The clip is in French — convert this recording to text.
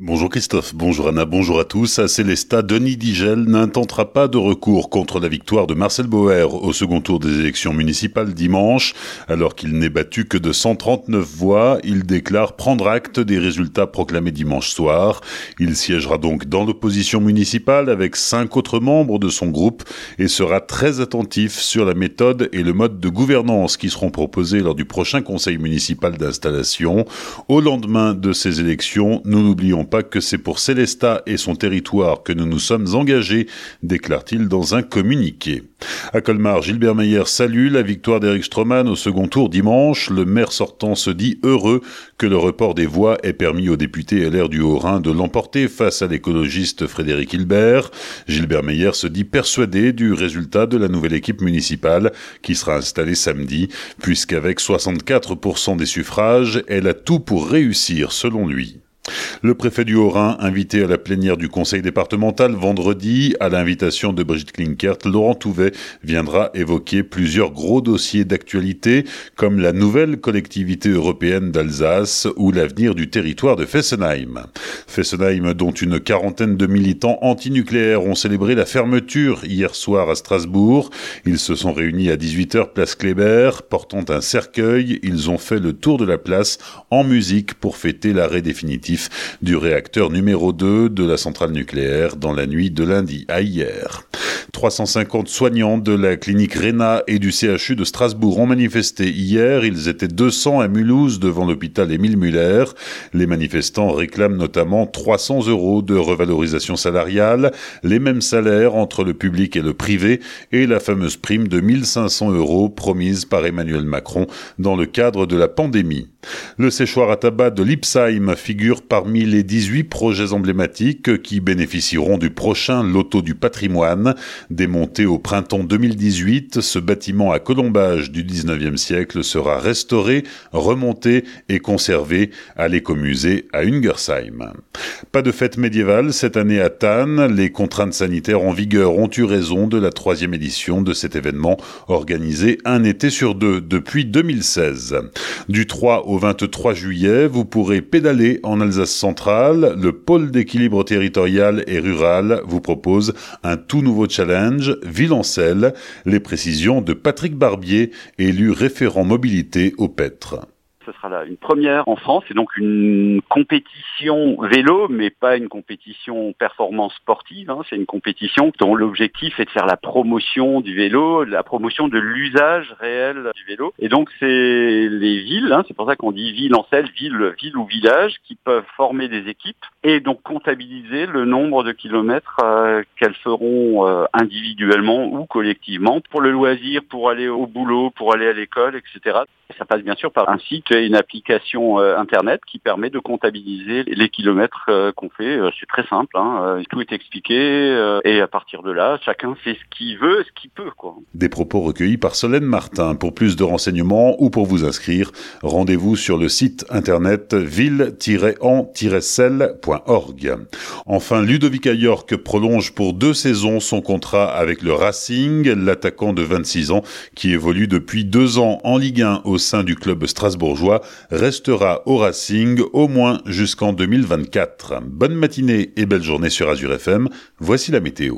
Bonjour Christophe, bonjour Anna, bonjour à tous. À Célestat, Denis Digel n'intentera pas de recours contre la victoire de Marcel Boer au second tour des élections municipales dimanche. Alors qu'il n'est battu que de 139 voix, il déclare prendre acte des résultats proclamés dimanche soir. Il siégera donc dans l'opposition municipale avec cinq autres membres de son groupe et sera très attentif sur la méthode et le mode de gouvernance qui seront proposés lors du prochain conseil municipal d'installation. Au lendemain de ces élections, nous n'oublions pas que c'est pour Célestat et son territoire que nous nous sommes engagés, déclare-t-il dans un communiqué. À Colmar, Gilbert Meyer salue la victoire d'Eric Stroman au second tour dimanche. Le maire sortant se dit heureux que le report des voix ait permis aux députés LR du Haut-Rhin de l'emporter face à l'écologiste Frédéric Hilbert. Gilbert Meyer se dit persuadé du résultat de la nouvelle équipe municipale qui sera installée samedi, puisqu'avec 64% des suffrages, elle a tout pour réussir selon lui. Le préfet du Haut-Rhin, invité à la plénière du conseil départemental vendredi, à l'invitation de Brigitte Klinkert, Laurent Touvet viendra évoquer plusieurs gros dossiers d'actualité, comme la nouvelle collectivité européenne d'Alsace ou l'avenir du territoire de Fessenheim. Fessenheim, dont une quarantaine de militants antinucléaires ont célébré la fermeture hier soir à Strasbourg. Ils se sont réunis à 18h place Kléber, portant un cercueil. Ils ont fait le tour de la place en musique pour fêter l'arrêt définitif du réacteur numéro 2 de la centrale nucléaire dans la nuit de lundi à hier. 350 soignants de la clinique Réna et du CHU de Strasbourg ont manifesté hier. Ils étaient 200 à Mulhouse devant l'hôpital Émile Muller. Les manifestants réclament notamment 300 euros de revalorisation salariale, les mêmes salaires entre le public et le privé et la fameuse prime de 1500 euros promise par Emmanuel Macron dans le cadre de la pandémie. Le séchoir à tabac de Lipsheim figure parmi les 18 projets emblématiques qui bénéficieront du prochain loto du patrimoine. Démonté au printemps 2018, ce bâtiment à colombage du 19e siècle sera restauré, remonté et conservé à l'écomusée à Ungersheim. Pas de fête médiévale cette année à Tannes. Les contraintes sanitaires en vigueur ont eu raison de la troisième édition de cet événement organisé un été sur deux depuis 2016. Du 3 au 23 juillet, vous pourrez pédaler en Alsace centrale. Le pôle d'équilibre territorial et rural vous propose un tout nouveau challenge, Villancelle. Les précisions de Patrick Barbier, élu référent mobilité au Petre. Ce sera là une première en France. C'est donc une compétition vélo, mais pas une compétition performance sportive. Hein. C'est une compétition dont l'objectif est de faire la promotion du vélo, la promotion de l'usage réel du vélo. Et donc c'est les villes, hein, c'est pour ça qu'on dit ville en selle, ville, ville ou village, qui peuvent former des équipes et donc comptabiliser le nombre de kilomètres euh, qu'elles feront euh, individuellement ou collectivement pour le loisir, pour aller au boulot, pour aller à l'école, etc. Ça passe bien sûr par un site une application euh, internet qui permet de comptabiliser les kilomètres euh, qu'on fait. Euh, c'est très simple, hein. tout est expliqué et à partir de là, chacun fait ce qu'il veut, ce qu'il peut. Quoi. Des propos recueillis par Solène Martin. Pour plus de renseignements ou pour vous inscrire, rendez-vous sur le site internet ville-en-celle.org. Enfin, Ludovic York prolonge pour deux saisons son contrat avec le Racing, l'attaquant de 26 ans qui évolue depuis deux ans en Ligue 1 au sein du club strasbourgeois restera au Racing au moins jusqu'en 2024. Bonne matinée et belle journée sur Azure FM. Voici la météo.